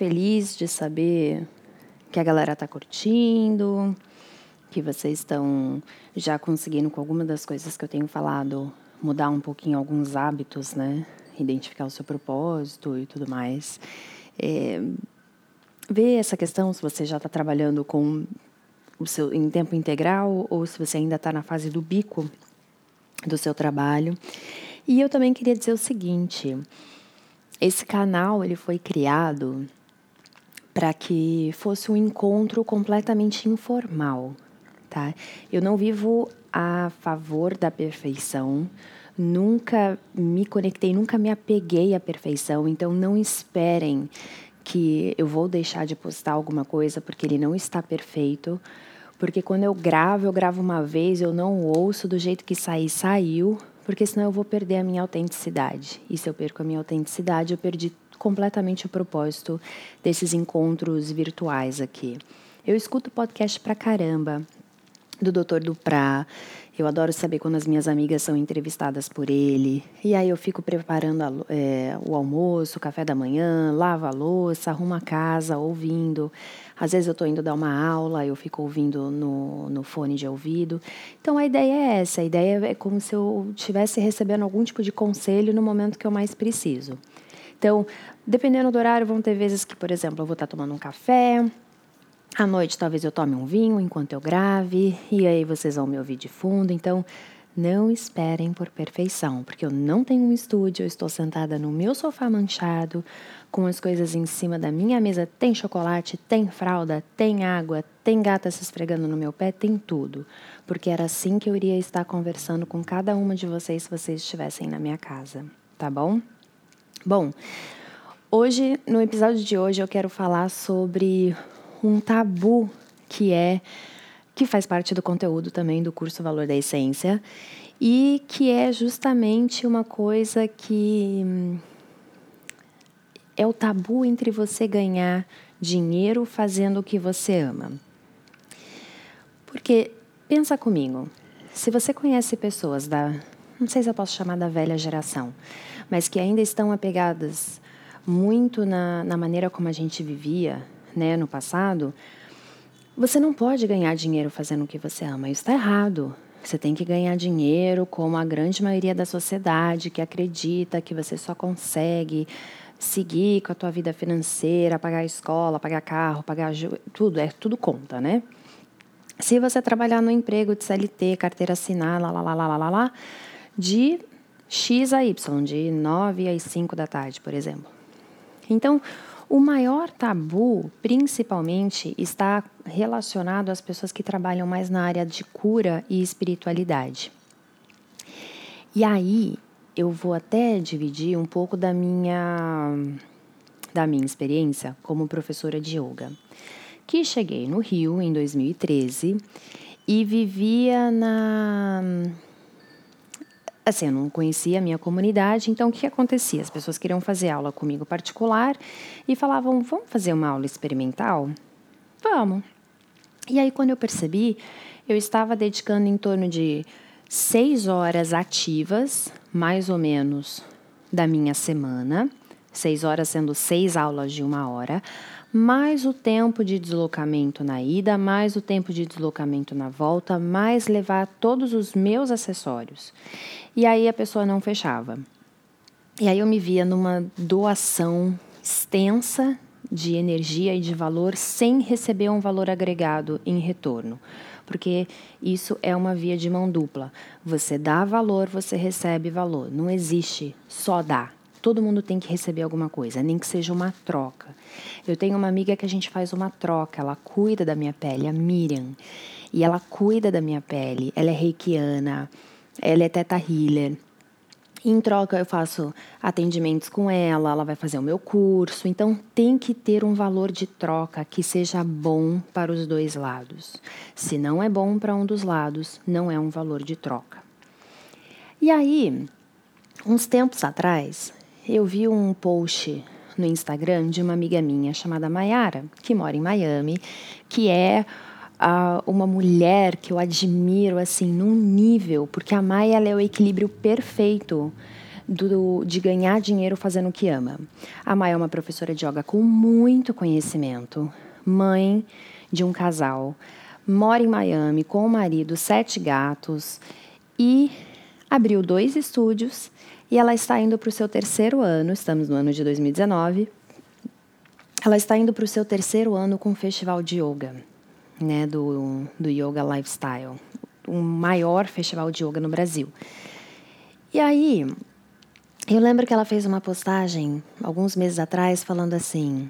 feliz de saber que a galera tá curtindo, que vocês estão já conseguindo com alguma das coisas que eu tenho falado mudar um pouquinho alguns hábitos, né? Identificar o seu propósito e tudo mais. É, ver essa questão se você já está trabalhando com o seu em tempo integral ou se você ainda está na fase do bico do seu trabalho. E eu também queria dizer o seguinte: esse canal ele foi criado para que fosse um encontro completamente informal, tá? Eu não vivo a favor da perfeição, nunca me conectei, nunca me apeguei à perfeição, então não esperem que eu vou deixar de postar alguma coisa porque ele não está perfeito. Porque quando eu gravo, eu gravo uma vez, eu não ouço do jeito que sair, saiu, porque senão eu vou perder a minha autenticidade. E se eu perco a minha autenticidade, eu perdi completamente o propósito desses encontros virtuais aqui. Eu escuto podcast pra caramba do Dr. Duprá. Eu adoro saber quando as minhas amigas são entrevistadas por ele. E aí eu fico preparando a, é, o almoço, o café da manhã, lavo a louça, arrumo a casa, ouvindo. Às vezes eu estou indo dar uma aula, eu fico ouvindo no, no fone de ouvido. Então a ideia é essa: a ideia é como se eu estivesse recebendo algum tipo de conselho no momento que eu mais preciso. Então, dependendo do horário, vão ter vezes que, por exemplo, eu vou estar tomando um café, à noite talvez eu tome um vinho enquanto eu grave, e aí vocês vão me ouvir de fundo. Então, não esperem por perfeição, porque eu não tenho um estúdio, eu estou sentada no meu sofá manchado, com as coisas em cima da minha mesa. Tem chocolate, tem fralda, tem água, tem gata se esfregando no meu pé, tem tudo. Porque era assim que eu iria estar conversando com cada uma de vocês se vocês estivessem na minha casa, tá bom? Bom, hoje, no episódio de hoje, eu quero falar sobre um tabu que é que faz parte do conteúdo também do curso Valor da Essência e que é justamente uma coisa que hum, é o tabu entre você ganhar dinheiro fazendo o que você ama. Porque pensa comigo, se você conhece pessoas da, não sei se eu posso chamar da velha geração, mas que ainda estão apegadas muito na, na maneira como a gente vivia, né, no passado, você não pode ganhar dinheiro fazendo o que você ama. Isso está errado. Você tem que ganhar dinheiro como a grande maioria da sociedade que acredita que você só consegue seguir com a tua vida financeira, pagar escola, pagar carro, pagar tudo, é tudo conta, né? Se você trabalhar no emprego de CLT, carteira assinada, lá, lá, lá, lá, lá, lá, de X a Y, de 9 às 5 da tarde, por exemplo. Então, o maior tabu, principalmente, está relacionado às pessoas que trabalham mais na área de cura e espiritualidade. E aí, eu vou até dividir um pouco da minha da minha experiência como professora de yoga. Que cheguei no Rio em 2013 e vivia na assim, eu não conhecia a minha comunidade, então o que acontecia? As pessoas queriam fazer aula comigo particular e falavam: vamos fazer uma aula experimental? Vamos. E aí, quando eu percebi, eu estava dedicando em torno de seis horas ativas, mais ou menos, da minha semana, seis horas sendo seis aulas de uma hora, mais o tempo de deslocamento na ida, mais o tempo de deslocamento na volta, mais levar todos os meus acessórios. E aí a pessoa não fechava. E aí eu me via numa doação extensa de energia e de valor sem receber um valor agregado em retorno. Porque isso é uma via de mão dupla. Você dá valor, você recebe valor. Não existe só dar. Todo mundo tem que receber alguma coisa, nem que seja uma troca. Eu tenho uma amiga que a gente faz uma troca, ela cuida da minha pele, a Miriam. E ela cuida da minha pele, ela é reikiana, ela é teta healer. Em troca, eu faço atendimentos com ela, ela vai fazer o meu curso. Então, tem que ter um valor de troca que seja bom para os dois lados. Se não é bom para um dos lados, não é um valor de troca. E aí, uns tempos atrás, eu vi um post no Instagram de uma amiga minha chamada Mayara, que mora em Miami, que é uh, uma mulher que eu admiro assim num nível, porque a Maia é o equilíbrio perfeito do, de ganhar dinheiro fazendo o que ama. A Maia é uma professora de yoga com muito conhecimento, mãe de um casal, mora em Miami com o marido, sete gatos e abriu dois estúdios e ela está indo para o seu terceiro ano, estamos no ano de 2019. Ela está indo para o seu terceiro ano com o festival de yoga, né, do, do Yoga Lifestyle, o maior festival de yoga no Brasil. E aí, eu lembro que ela fez uma postagem alguns meses atrás falando assim: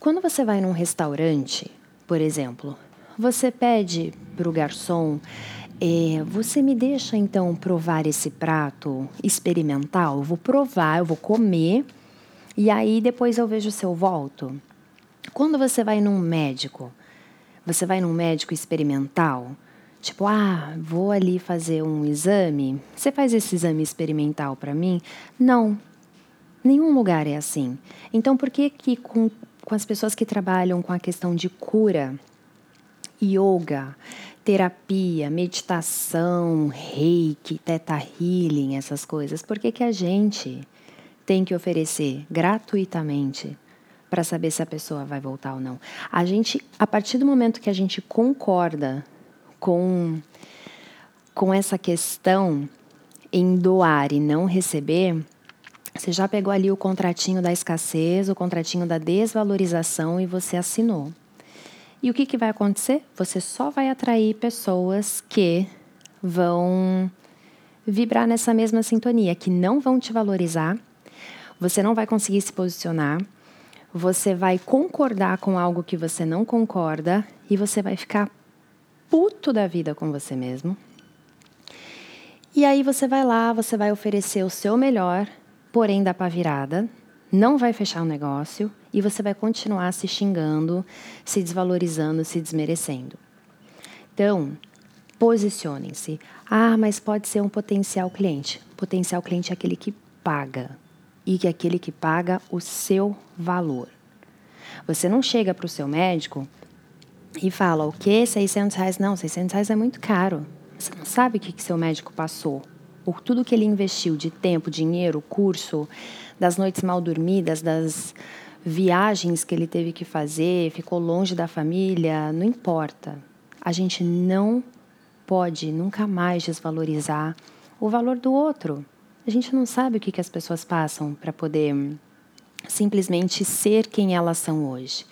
quando você vai num restaurante, por exemplo, você pede para o garçom, é, você me deixa então provar esse prato experimental? Eu vou provar, eu vou comer e aí depois eu vejo se eu volto. Quando você vai num médico, você vai num médico experimental, tipo, ah, vou ali fazer um exame, você faz esse exame experimental para mim? Não. Nenhum lugar é assim. Então por que que com, com as pessoas que trabalham com a questão de cura, yoga, terapia, meditação, reiki, teta healing, essas coisas, por que, que a gente tem que oferecer gratuitamente para saber se a pessoa vai voltar ou não? A gente, a partir do momento que a gente concorda com, com essa questão em doar e não receber, você já pegou ali o contratinho da escassez, o contratinho da desvalorização e você assinou. E o que, que vai acontecer? Você só vai atrair pessoas que vão vibrar nessa mesma sintonia, que não vão te valorizar, você não vai conseguir se posicionar, você vai concordar com algo que você não concorda e você vai ficar puto da vida com você mesmo. E aí você vai lá, você vai oferecer o seu melhor, porém dá para virada, não vai fechar o negócio e você vai continuar se xingando, se desvalorizando, se desmerecendo. Então, posicionem-se. Ah, mas pode ser um potencial cliente. Potencial cliente é aquele que paga e que é aquele que paga o seu valor. Você não chega para o seu médico e fala o que 600 reais não 600 reais é muito caro você não sabe o que, que seu médico passou por tudo que ele investiu de tempo dinheiro curso das noites mal dormidas das viagens que ele teve que fazer, ficou longe da família, não importa. A gente não pode nunca mais desvalorizar o valor do outro. A gente não sabe o que, que as pessoas passam para poder simplesmente ser quem elas são hoje.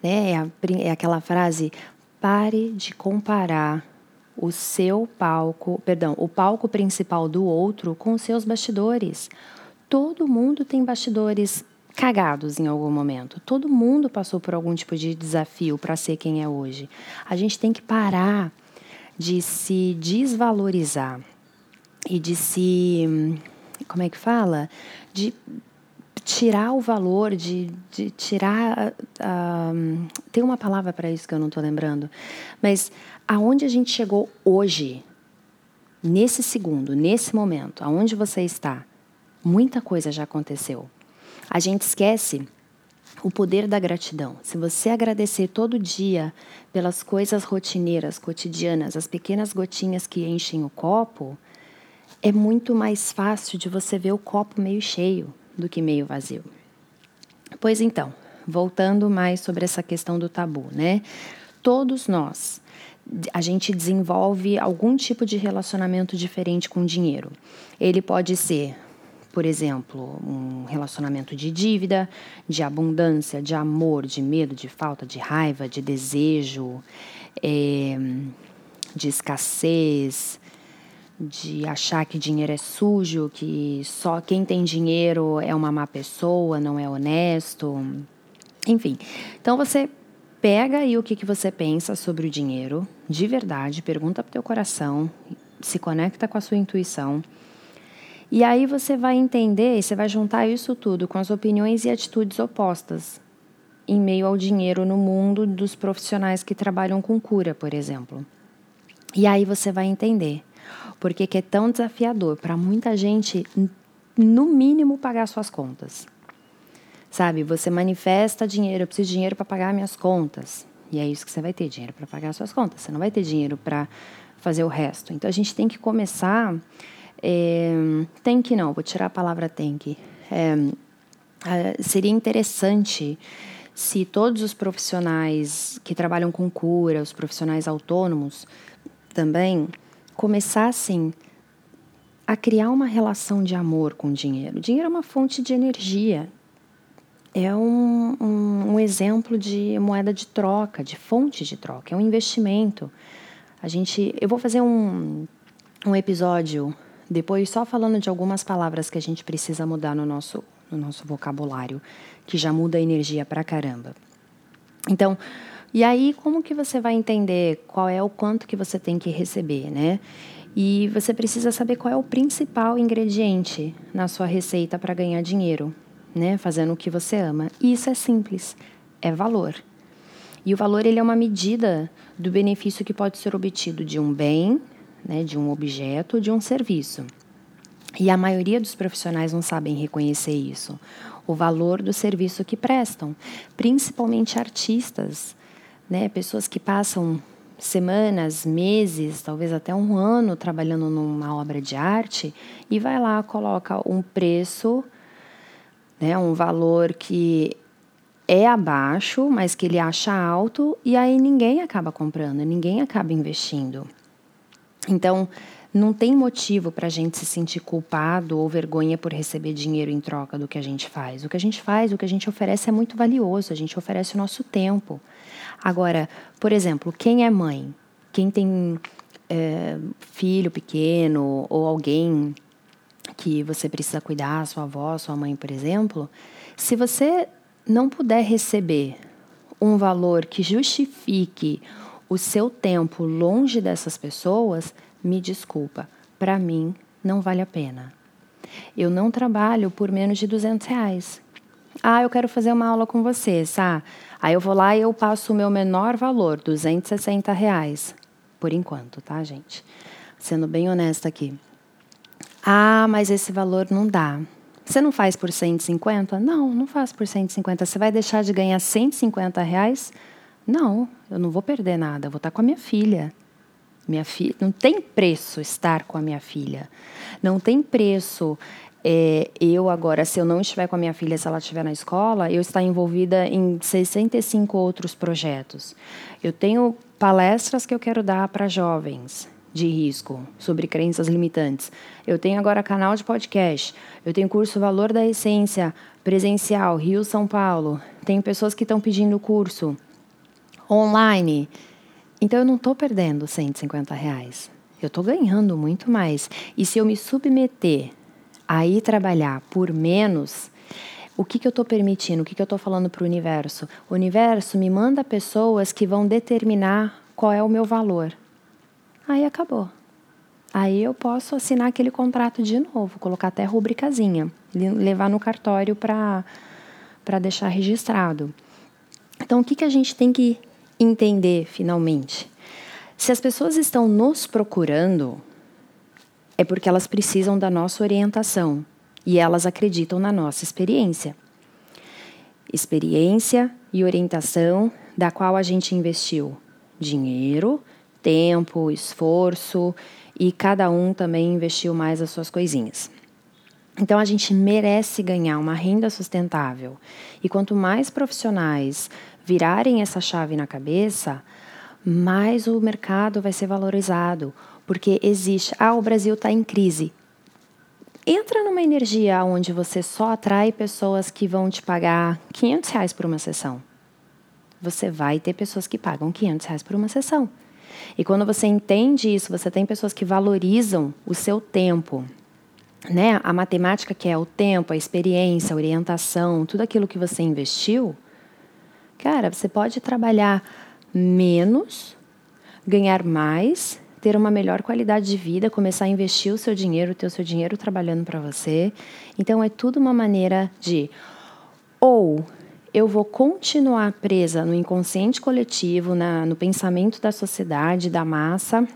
Né? É, a, é aquela frase: pare de comparar o seu palco, perdão, o palco principal do outro com seus bastidores. Todo mundo tem bastidores cagados em algum momento. Todo mundo passou por algum tipo de desafio para ser quem é hoje. A gente tem que parar de se desvalorizar e de se. Como é que fala? De tirar o valor, de, de tirar. Uh, tem uma palavra para isso que eu não estou lembrando. Mas aonde a gente chegou hoje, nesse segundo, nesse momento, aonde você está, muita coisa já aconteceu. A gente esquece o poder da gratidão. Se você agradecer todo dia pelas coisas rotineiras, cotidianas, as pequenas gotinhas que enchem o copo, é muito mais fácil de você ver o copo meio cheio do que meio vazio. Pois então, voltando mais sobre essa questão do tabu, né? Todos nós a gente desenvolve algum tipo de relacionamento diferente com o dinheiro. Ele pode ser por exemplo, um relacionamento de dívida, de abundância, de amor, de medo, de falta, de raiva, de desejo, é, de escassez, de achar que dinheiro é sujo, que só quem tem dinheiro é uma má pessoa, não é honesto. Enfim, então você pega aí o que, que você pensa sobre o dinheiro, de verdade, pergunta para o teu coração, se conecta com a sua intuição e aí você vai entender, você vai juntar isso tudo com as opiniões e atitudes opostas em meio ao dinheiro no mundo dos profissionais que trabalham com cura, por exemplo. E aí você vai entender por que é tão desafiador para muita gente, no mínimo, pagar suas contas. Sabe, você manifesta dinheiro, eu preciso de dinheiro para pagar minhas contas. E é isso que você vai ter, dinheiro para pagar suas contas. Você não vai ter dinheiro para fazer o resto. Então a gente tem que começar É, tem que não, vou tirar a palavra tem que. É, seria interessante se todos os profissionais que trabalham com cura, os profissionais autônomos também, começassem a criar uma relação de amor com o dinheiro. O dinheiro é uma fonte de energia, é um, um, um, exemplo de moeda de troca, de fonte de troca, é um investimento. A gente, eu vou fazer um, um episódio depois só falando de algumas palavras que a gente precisa mudar no nosso, no nosso vocabulário, que já muda a energia pra caramba. Então, e aí como que você vai entender qual é o quanto que você tem que receber, né? E você precisa saber qual é o principal ingrediente na sua receita para ganhar dinheiro né, fazendo o que você ama. E isso é simples, é valor. E o valor ele é uma medida do benefício que pode ser obtido de um bem, né, de um objeto, de um serviço. E a maioria dos profissionais não sabem reconhecer isso, o valor do serviço que prestam, principalmente artistas, né, pessoas que passam semanas, meses, talvez até um ano trabalhando numa obra de arte e vai lá coloca um preço né, um valor que é abaixo, mas que ele acha alto, e aí ninguém acaba comprando, ninguém acaba investindo. Então, não tem motivo para a gente se sentir culpado ou vergonha por receber dinheiro em troca do que a gente faz. O que a gente faz, o que a gente oferece é muito valioso, a gente oferece o nosso tempo. Agora, por exemplo, quem é mãe? Quem tem é, filho pequeno ou alguém que você precisa cuidar, sua avó, sua mãe, por exemplo, se você não puder receber um valor que justifique o seu tempo longe dessas pessoas, me desculpa, para mim não vale a pena. Eu não trabalho por menos de 200 reais. Ah, eu quero fazer uma aula com você, tá? Aí eu vou lá e eu passo o meu menor valor, 260 reais. Por enquanto, tá, gente? Sendo bem honesta aqui. Ah, mas esse valor não dá. Você não faz por 150? Não, não faço por 150. Você vai deixar de ganhar 150 reais? Não, eu não vou perder nada. Eu vou estar com a minha filha. Minha filha não tem preço estar com a minha filha. Não tem preço é, eu agora, se eu não estiver com a minha filha, se ela estiver na escola, eu estar envolvida em 65 outros projetos. Eu tenho palestras que eu quero dar para jovens de risco, sobre crenças limitantes. Eu tenho agora canal de podcast, eu tenho curso Valor da Essência, presencial, Rio, São Paulo. Tenho pessoas que estão pedindo curso online. Então eu não estou perdendo 150 reais. Eu estou ganhando muito mais. E se eu me submeter a ir trabalhar por menos, o que, que eu estou permitindo? O que, que eu estou falando para o universo? O universo me manda pessoas que vão determinar qual é o meu valor aí acabou. Aí eu posso assinar aquele contrato de novo, colocar até rubricazinha, levar no cartório para deixar registrado. Então, o que, que a gente tem que entender finalmente? Se as pessoas estão nos procurando, é porque elas precisam da nossa orientação e elas acreditam na nossa experiência. Experiência e orientação da qual a gente investiu dinheiro, tempo, esforço e cada um também investiu mais as suas coisinhas. Então a gente merece ganhar uma renda sustentável. E quanto mais profissionais virarem essa chave na cabeça, mais o mercado vai ser valorizado, porque existe, ah, o Brasil está em crise. Entra numa energia onde você só atrai pessoas que vão te pagar 500 reais por uma sessão. Você vai ter pessoas que pagam 500 reais por uma sessão. E quando você entende isso, você tem pessoas que valorizam o seu tempo. Né? A matemática que é o tempo, a experiência, a orientação, tudo aquilo que você investiu, cara, você pode trabalhar menos, ganhar mais, ter uma melhor qualidade de vida, começar a investir o seu dinheiro, ter o seu dinheiro trabalhando para você. Então é tudo uma maneira de ou eu vou continuar presa no inconsciente coletivo, na, no pensamento da sociedade, da massa,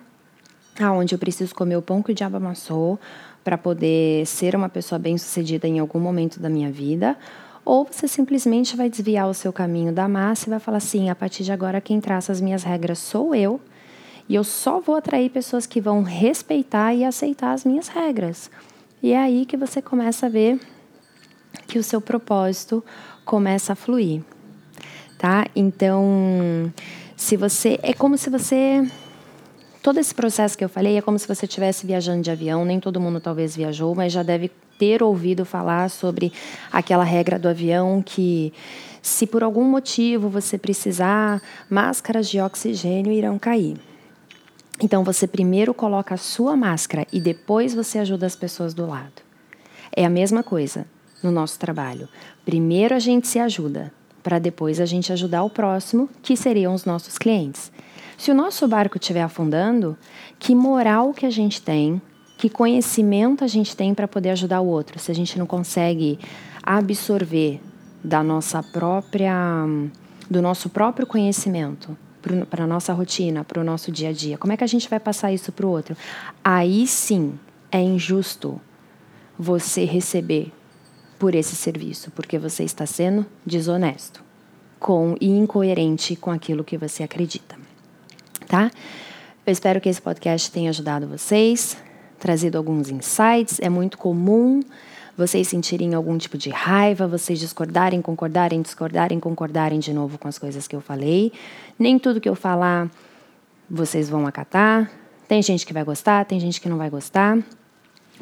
aonde eu preciso comer o pão que o diabo amassou para poder ser uma pessoa bem-sucedida em algum momento da minha vida, ou você simplesmente vai desviar o seu caminho da massa e vai falar assim: a partir de agora, quem traça as minhas regras sou eu. E eu só vou atrair pessoas que vão respeitar e aceitar as minhas regras. E é aí que você começa a ver que o seu propósito começa a fluir, tá? Então, se você é como se você todo esse processo que eu falei é como se você estivesse viajando de avião, nem todo mundo talvez viajou, mas já deve ter ouvido falar sobre aquela regra do avião que se por algum motivo você precisar, máscaras de oxigênio irão cair. Então você primeiro coloca a sua máscara e depois você ajuda as pessoas do lado. É a mesma coisa no nosso trabalho. Primeiro a gente se ajuda, para depois a gente ajudar o próximo, que seriam os nossos clientes. Se o nosso barco estiver afundando, que moral que a gente tem, que conhecimento a gente tem para poder ajudar o outro, se a gente não consegue absorver da nossa própria do nosso próprio conhecimento para a nossa rotina, para o nosso dia a dia. Como é que a gente vai passar isso para o outro? Aí sim é injusto você receber por esse serviço, porque você está sendo desonesto com e incoerente com aquilo que você acredita, tá? Eu espero que esse podcast tenha ajudado vocês, trazido alguns insights. É muito comum vocês sentirem algum tipo de raiva, vocês discordarem, concordarem, discordarem, concordarem de novo com as coisas que eu falei. Nem tudo que eu falar vocês vão acatar. Tem gente que vai gostar, tem gente que não vai gostar.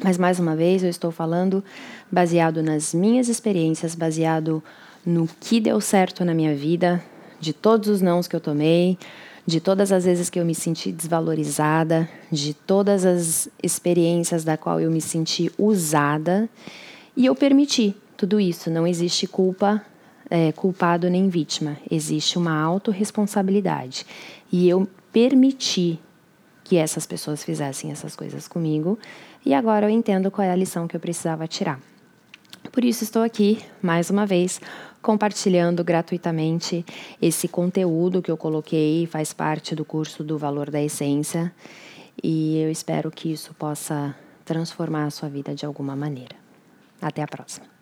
Mas mais uma vez eu estou falando baseado nas minhas experiências, baseado no que deu certo na minha vida, de todos os nãos que eu tomei, de todas as vezes que eu me senti desvalorizada, de todas as experiências da qual eu me senti usada e eu permiti tudo isso. Não existe culpa, é, culpado nem vítima. Existe uma autorresponsabilidade. E eu permiti que essas pessoas fizessem essas coisas comigo. E agora eu entendo qual é a lição que eu precisava tirar. Por isso estou aqui, mais uma vez, compartilhando gratuitamente esse conteúdo que eu coloquei, faz parte do curso do Valor da Essência. E eu espero que isso possa transformar a sua vida de alguma maneira. Até a próxima.